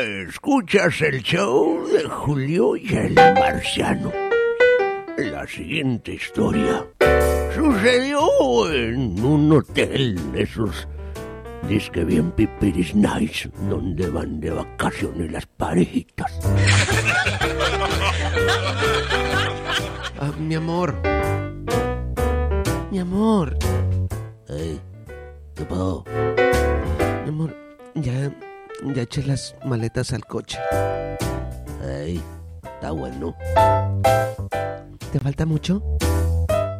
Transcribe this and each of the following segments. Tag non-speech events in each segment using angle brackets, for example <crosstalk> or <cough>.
Escuchas el show de Julio y el Marciano. La siguiente historia sucedió en un hotel de esos disque bien pipiris nice donde van de vacaciones las parejitas. Ah, mi amor. Mi amor. Ey, ¿qué pasó? Mi amor, ya, ya eché las maletas al coche. Ey, está bueno. ¿Te falta mucho?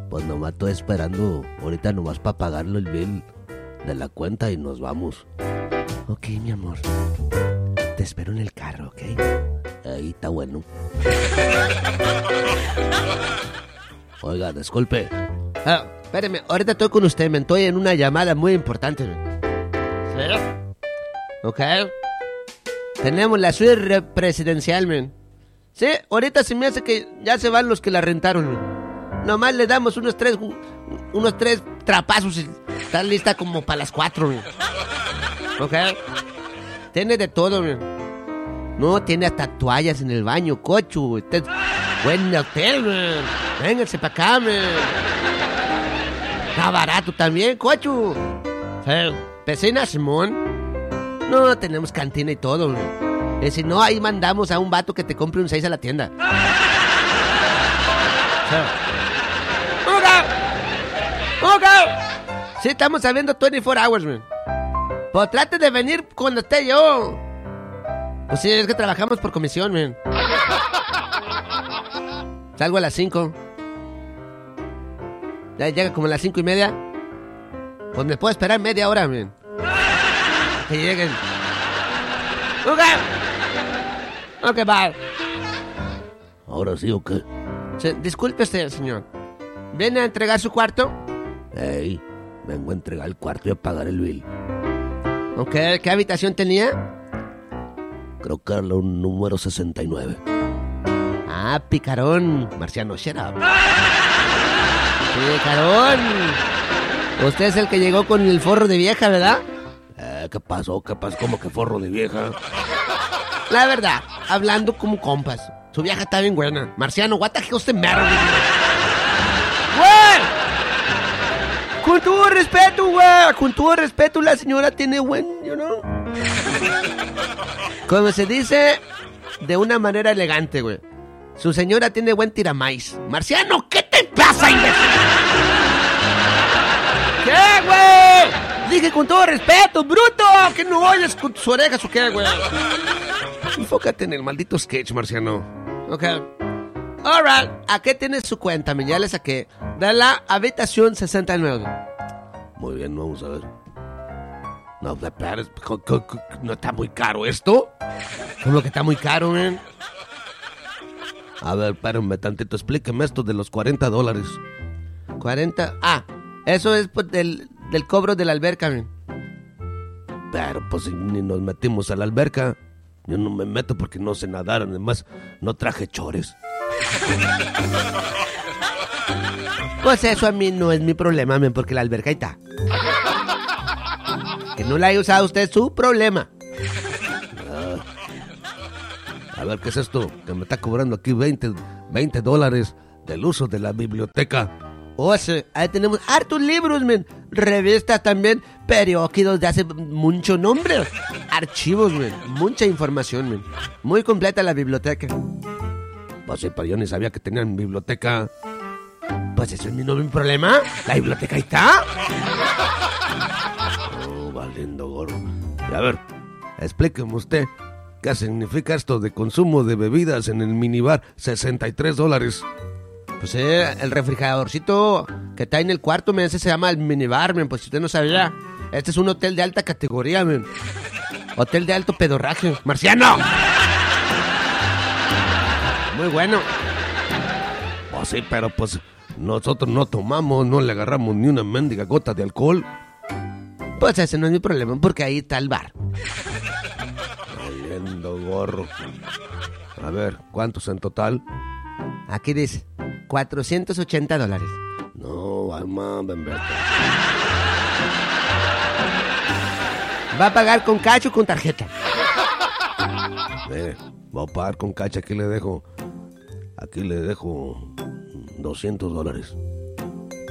Pues nomás estoy esperando ahorita nomás para pagarlo el bill de la cuenta y nos vamos. Ok, mi amor. Te espero en el carro, ¿ok? Ahí está bueno. Oiga, disculpe. Ah, espéreme, ahorita estoy con usted, me estoy en una llamada muy importante. ¿Sí? ¿Ok? Tenemos la suite re- presidencial, men. Sí, ahorita se me hace que ya se van los que la rentaron, men. Nomás le damos unos tres, unos tres trapazos y está lista como para las cuatro, men. ¿Ok? Tiene de todo, men. No, tiene hasta toallas en el baño, cocho. Este es buen hotel, men. Vénganse para acá, men. Está barato también, cocho. Pesina, Simón. No, tenemos cantina y todo, men. Y si no, ahí mandamos a un vato que te compre un 6 a la tienda. Sí. ¡Ok! ¡Ok! Sí, estamos sabiendo 24 hours, man. Pues trate de venir cuando esté yo. Pues sí, es que trabajamos por comisión, man. <laughs> Salgo a las 5. Ya llega como a las 5 y media. Pues me puedo esperar media hora, man. Que lleguen. Ok. Ok, bye. ¿Ahora sí o qué? Sí, disculpe usted, señor. ¿Viene a entregar su cuarto? Ey, vengo a entregar el cuarto y a pagar el bill. Ok, ¿qué habitación tenía? Creo que era un número 69. Ah, picarón. Marciano, shut up. Picarón. Usted es el que llegó con el forro de vieja, ¿verdad? Eh, ¿Qué pasó? ¿Qué pasó? ¿Cómo que forro de vieja? La verdad, hablando como compas. Su vieja está bien buena. Marciano, what the hell's the matter? Güey. Con todo respeto, güey. Con todo respeto, la señora tiene buen, you know. Como se dice de una manera elegante, güey. Su señora tiene buen tiramais. Marciano, ¿qué te pasa, imbécil? ¿Qué, güey? Dije con todo respeto, bruto. Que no oyes con tus orejas o qué, güey. Enfócate en el maldito sketch, Marciano. Ok. Alright, ¿a qué tienes su cuenta? Me ya le saqué. De la habitación 69. Muy bien, vamos a ver. No, ¿no está muy caro esto? Como que está muy caro, man. A ver, espérenme tantito, explíqueme esto de los 40 dólares. 40. Ah, eso es pues, del, del cobro de la alberca. Pero pues ni nos metimos a la alberca. Yo no me meto porque no sé nadar, además no traje chores. Pues eso a mí no es mi problema, man, porque la alberca está. Que no la haya usado usted es su problema. A ver, ¿qué es esto? Que me está cobrando aquí 20, 20 dólares del uso de la biblioteca. Oh, sí, ahí tenemos hartos libros, men. Revistas también, periódicos de hace mucho nombre. Archivos, men. Mucha información, men. Muy completa la biblioteca. Pues sí, pero yo ni sabía que tenían biblioteca. Pues eso es mi mi problema. La biblioteca ahí está. Oh, valiendo gorro. Y a ver, explíqueme usted. ¿Qué significa esto de consumo de bebidas en el minibar? 63 dólares. Pues eh, el refrigeradorcito que está en el cuarto, men, ese se llama el minibar, men, pues si usted no sabía. Este es un hotel de alta categoría, men. Hotel de alto pedorraje. ¡Marciano! Muy bueno. Pues sí, pero pues nosotros no tomamos, no le agarramos ni una mendiga gota de alcohol. Pues ese no es mi problema, porque ahí está el bar. Valiendo gorro. A ver, ¿cuántos en total? Aquí dice, 480 dólares. No, mamá, Bemberto. ¿Va a pagar con cacho o con tarjeta? Mire, voy a pagar con cacha. Aquí le dejo. Aquí le dejo 200 dólares.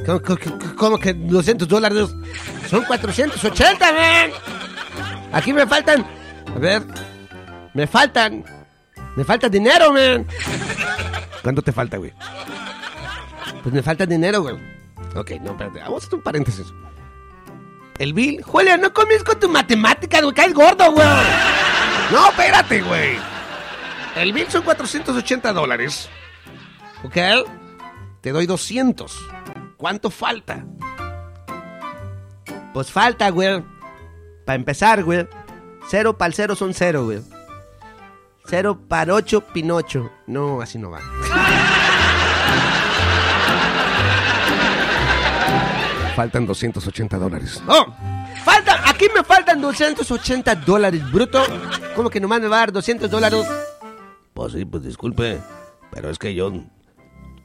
¿Cómo, cómo- cómo que 200 dólares? Son 480, men. Aquí me faltan. A ver. Me faltan. Me falta dinero, men. ¿Cuánto te falta, güey? Pues me falta dinero, güey. Ok, no, espérate. Vamos a hacer un paréntesis. El bill. Julia, no comes con tu matemática, güey. Caes gordo, güey. No, espérate, güey. El bill son 480 dólares. ¿Ok? Te doy 200. ¿Cuánto falta? Pues falta, güey. Para empezar, güey. Cero para el cero son cero, güey. Cero para ocho, Pinocho. No, así no va. Faltan 280 dólares. ¡Oh! Falta, aquí me faltan 280 dólares, bruto. ¿Cómo que nomás me va a dar 200 dólares? Pues sí, pues disculpe. Pero es que yo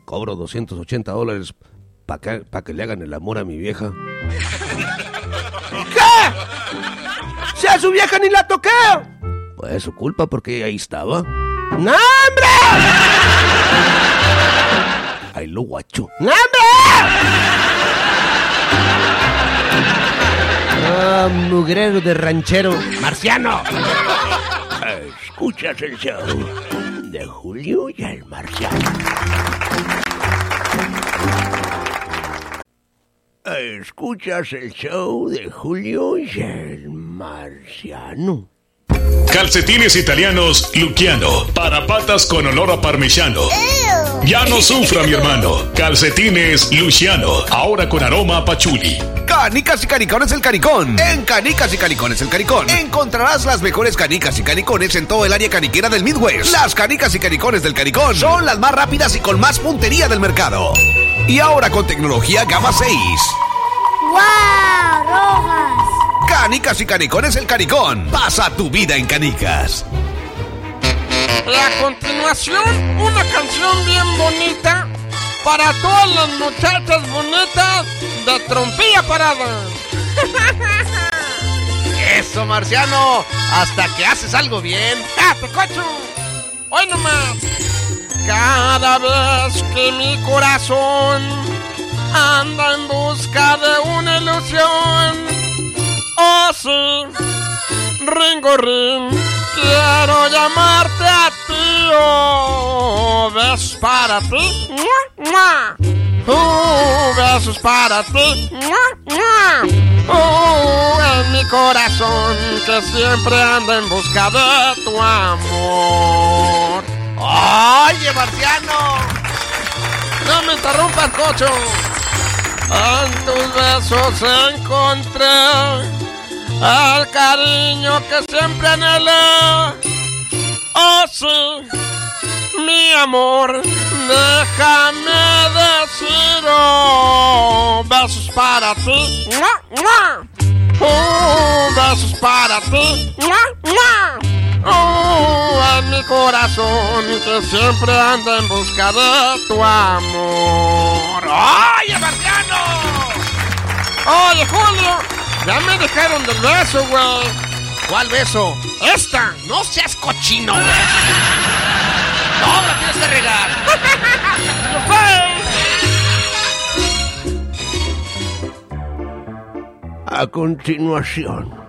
cobro 280 dólares para que, pa' que le hagan el amor a mi vieja. ¿Qué? Si a su vieja ni la toqué. Pues es su culpa porque ahí estaba. ¡No, hombre! Ahí lo guacho. ¡No, hombre! Ah, mugrero de ranchero. ¡Marciano! Escuchas el show de Julio y el Marciano. Escuchas el show de Julio y el Marciano. Calcetines italianos Luciano para patas con olor a parmigiano. Ya no sufra mi hermano. Calcetines Luciano, ahora con aroma a pachuli. Canicas y canicones el caricón. En Canicas y canicones el caricón encontrarás las mejores canicas y canicones en todo el área caniquera del Midwest. Las canicas y canicones del caricón son las más rápidas y con más puntería del mercado. Y ahora con tecnología Gama 6. ¡Wow! ¡Rojas! Canicas y canicones el caricón. Pasa tu vida en canicas. Y a continuación, una canción bien bonita para todas las muchachas bonitas de trompilla parada. <laughs> Eso, Marciano. Hasta que haces algo bien. ¡Ah, te cocho! Hoy nomás. Cada vez que mi corazón anda en busca de una ilusión. Oh, sí. Ringo Ring, quiero llamarte a ti. Oh, besos para ti. ¡Mua, mua! Uh, besos para ti. Uh, en mi corazón que siempre anda en busca de tu amor. Oye, Marciano. No me interrumpas, cocho. En tus besos encontré el cariño que siempre anhelé. Oh, sí, mi amor, déjame decir, oh, besos para ti. Oh, besos para ti. ¡Mua, mua! Oh, en mi corazón que siempre anda en busca de tu amor. ¡Oye, Marciano! Oye, Julio, ya me dejaron del beso, güey. ¿Cuál beso? Esta. No seas cochino, güey. <laughs> No, la tienes que regar. <laughs> A continuación,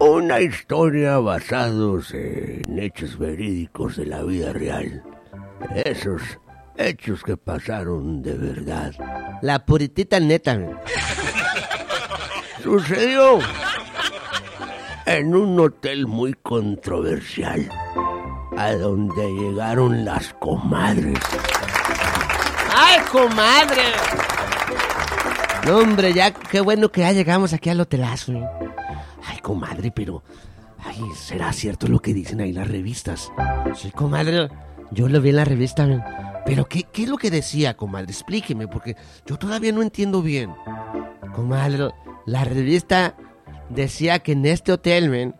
una historia basados en hechos verídicos de la vida real. Esos hechos que pasaron de verdad. La puritita neta. <laughs> Sucedió en un hotel muy controversial, a donde llegaron las comadres. ¡Ay, comadre! No, hombre, ya qué bueno que ya llegamos aquí al hotelazo. men. Ay, comadre, pero... Ay, ¿será cierto lo que dicen ahí las revistas? Sí, comadre. Yo lo vi en la revista. Pero, ¿qué, qué es lo que decía, comadre? Explíqueme, porque yo todavía no entiendo bien. Comadre, la revista decía que en este hotel, men,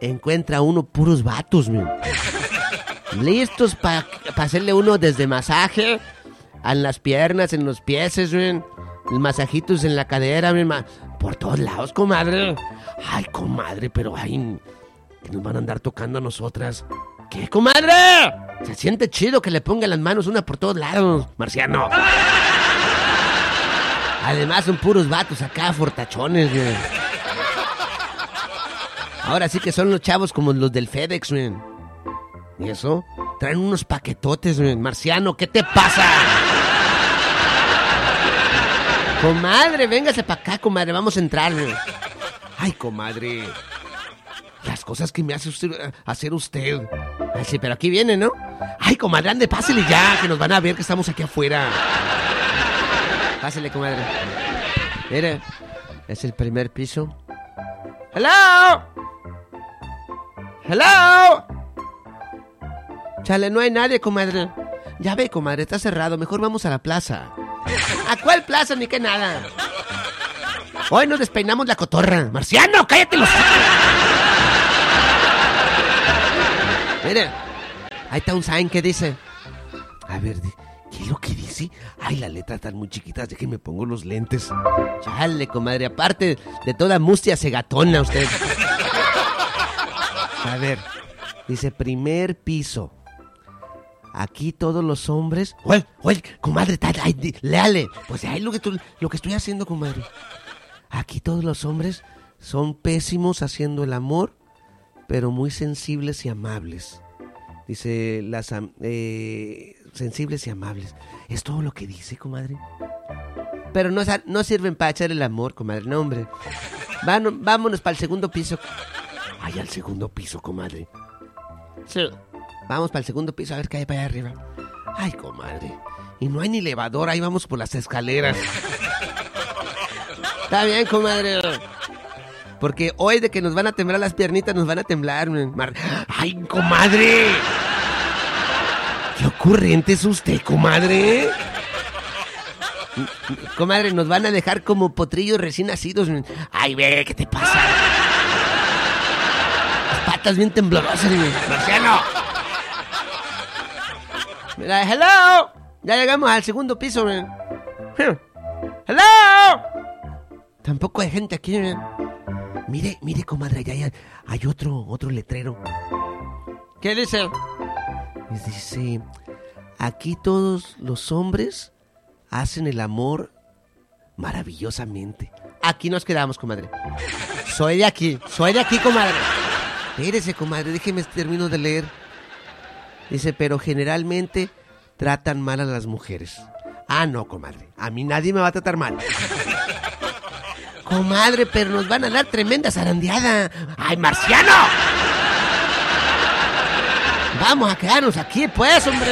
encuentra uno puros vatos, men. Listos para hacerle uno desde masaje en las piernas, en los pies, men. Masajitos en la cadera, men. Por todos lados, comadre. Ay, comadre, pero ay, que nos van a andar tocando a nosotras. ¿Qué, comadre? Se siente chido que le pongan las manos una por todos lados, marciano. Además son puros vatos acá, fortachones. Ahora sí que son los chavos como los del FedEx, güey. ¿Y eso? Traen unos paquetotes. Marciano, ¿qué te pasa? Comadre, véngase para acá, comadre. Vamos a entrar, güey. Ay, comadre. Las cosas que me hace usted, hacer usted. Ay, sí, pero aquí viene, ¿no? Ay, comadre, ande, pásele ya, que nos van a ver que estamos aquí afuera. Pásale, comadre. Mire, es el primer piso. ¡Hello! ¡Hello! Chale, no hay nadie, comadre. Ya ve, comadre, está cerrado. Mejor vamos a la plaza. ¿A cuál plaza ni qué nada? Hoy nos despeinamos la cotorra. Marciano, cállate los. Mire, ahí está un sign que dice. A ver, ¿qué es lo que dice? Ay, las letras están muy chiquitas. Déjenme pongo los lentes. Chale, comadre, aparte de toda mustia se gatona usted. A ver, dice primer piso. Aquí todos los hombres. Oye, oye, comadre, ta- ay, léale. Pues ahí lo lo que estoy haciendo, comadre. Aquí todos los hombres son pésimos haciendo el amor, pero muy sensibles y amables. Dice las eh, sensibles y amables. Es todo lo que dice, comadre. Pero no, no sirven para echar el amor, comadre. No, hombre. Vámonos para el segundo piso. Ay, al segundo piso, comadre. Sí. Vamos para el segundo piso a ver qué hay para allá arriba. Ay, comadre. Y no hay ni elevador, ahí vamos por las escaleras. <laughs> Está bien, comadre. Porque hoy de que nos van a temblar las piernitas, nos van a temblar. Mar- Ay, comadre. Qué ocurrente es usted, comadre. Comadre, nos van a dejar como potrillos recién nacidos. Ay, ve, ¿qué te pasa? Las patas bien temblorosas. Marciano. Mira, hello. Ya llegamos al segundo piso. men. Hello. Tampoco hay gente aquí. men. Mire, mire, comadre, allá hay, hay otro, otro letrero. ¿Qué dice? Dice, aquí todos los hombres hacen el amor maravillosamente. Aquí nos quedamos, comadre. Soy de aquí. Soy de aquí, comadre. Espérese, comadre, déjeme termino de leer. Dice, pero generalmente tratan mal a las mujeres. Ah, no, comadre. A mí nadie me va a tratar mal. Comadre, pero nos van a dar tremenda zarandeada. ¡Ay, marciano! Vamos a quedarnos aquí, pues, hombre.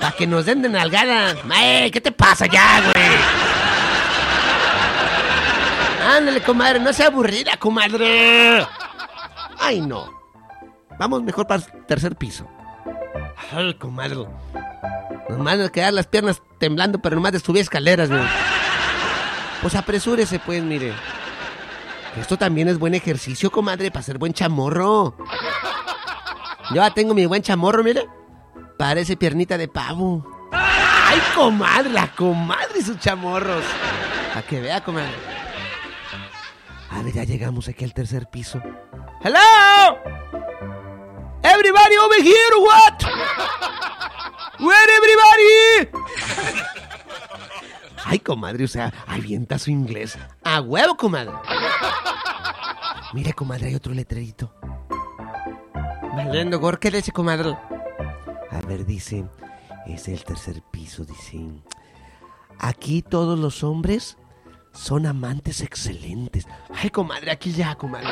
Para que nos den de nalgada. ¡Ay, qué te pasa ya, güey! Ándale, comadre, no sea aburrida, comadre. ¡Ay, no! Vamos mejor para el tercer piso. Ay, comadre. Nos van a quedar las piernas temblando, pero nomás de subir escaleras, güey. Pues apresúrese, pues, mire. Esto también es buen ejercicio, comadre, para ser buen chamorro. Yo ya tengo mi buen chamorro, mire. Parece piernita de pavo. ¡Ay, comadre! La comadre y sus chamorros. Para que vea, comadre. A ver, ya llegamos aquí al tercer piso. Hello! Everybody over here, what? Where everybody? Ay, comadre, o sea, avienta su inglés. A huevo, comadre. Mire, comadre, hay otro letrerito. Valiendo, Gor, ¿qué dice, comadre? A ver, dice, es el tercer piso, dice. Aquí todos los hombres son amantes excelentes. Ay, comadre, aquí ya, comadre.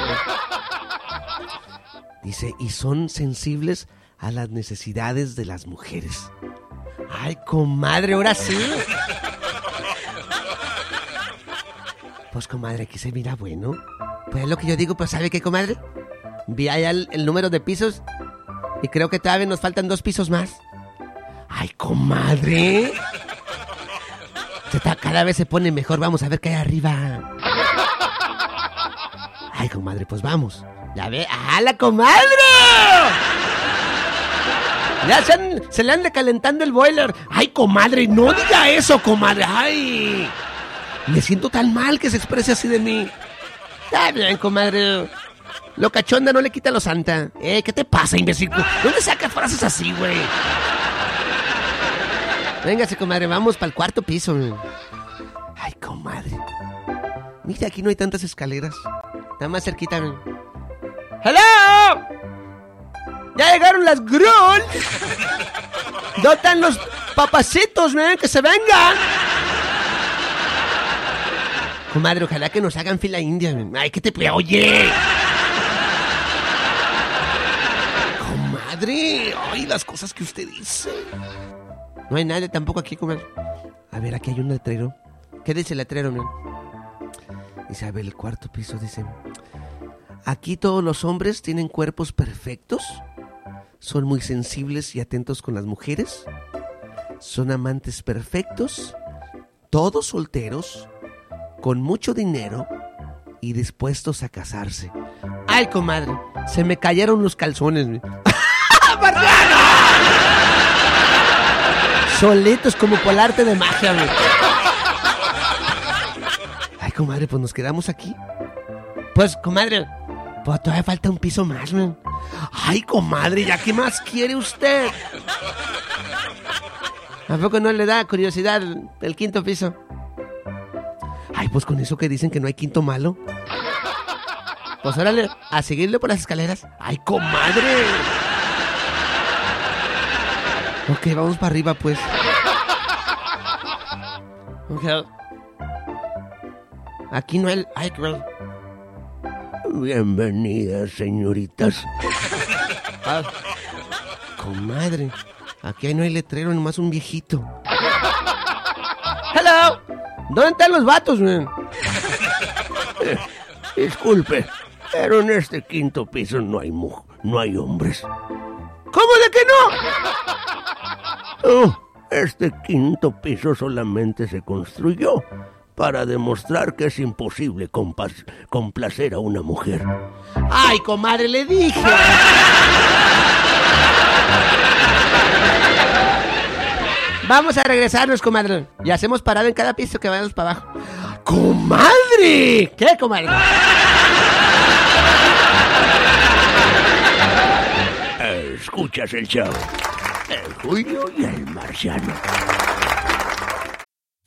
Dice, y son sensibles a las necesidades de las mujeres. Ay, comadre, ahora sí. Pues, comadre, aquí se mira bueno. Pues lo que yo digo, pues, ¿sabe qué, comadre? Vi allá el, número de pisos y creo que todavía nos faltan dos pisos más. Ay, comadre. Cada vez se pone mejor. Vamos a ver qué hay arriba. Ay, comadre, pues vamos. Ya ve. ¡Ah, la comadre! Ya se, han- se le anda calentando el boiler. Ay, comadre, no diga eso, comadre. Ay. Me siento tan mal que se exprese así de mí. Está bien, comadre. Lo cachonda no le quita lo santa. Eh, ¿qué te pasa, imbécil? ¿Dónde sacas frases así, güey? Véngase, comadre, vamos para el cuarto piso. Ay, comadre. Mira, aquí no hay tantas escaleras. Está más cerquita. ven. ¡Hello! ¡Ya llegaron las grulls! ¿Dónde están los papacitos, ven? ¡Que se vengan! Comadre, ojalá que nos hagan fila india. ¡Ay, que te... pe- ¡Oye! Comadre, ay, las cosas que usted dice. No hay nadie tampoco aquí, comadre. A ver, aquí hay un letrero. ¿Qué dice el letrero, a ver, el cuarto piso dice... Aquí todos los hombres tienen cuerpos perfectos. Son muy sensibles y atentos con las mujeres. Son amantes perfectos. Todos solteros. Con mucho dinero. Y dispuestos a casarse. Ay, comadre. Se me cayeron los calzones. <laughs> Solitos como por arte de magia, güey. Ay, comadre, pues nos quedamos aquí. Pues, comadre, pues todavía falta un piso más, man. Ay, comadre, ¿ya qué más quiere usted? ¿A poco no le da curiosidad el quinto piso? Ay, pues con eso que dicen que no hay quinto malo. Pues órale, a seguirle por las escaleras. Ay, comadre. Ok, vamos para arriba, pues. Ok. Aquí no hay... Ay, bueno. Bienvenidas, señoritas. Ah, comadre. Aquí no hay letrero, nomás un viejito. Hello. ¿Dónde están los vatos, man? <laughs> Disculpe, pero en este quinto piso no hay mu no hay hombres. ¿Cómo de que no? Oh, este quinto piso solamente se construyó para demostrar que es imposible complacer a una mujer. Ay, comadre, le dije. <laughs> Vamos a regresarnos, comadre. Y hacemos parada en cada piso que vayamos para abajo. ¡Comadre! ¿Qué, comadre? Escuchas el show. El Julio y el Marciano.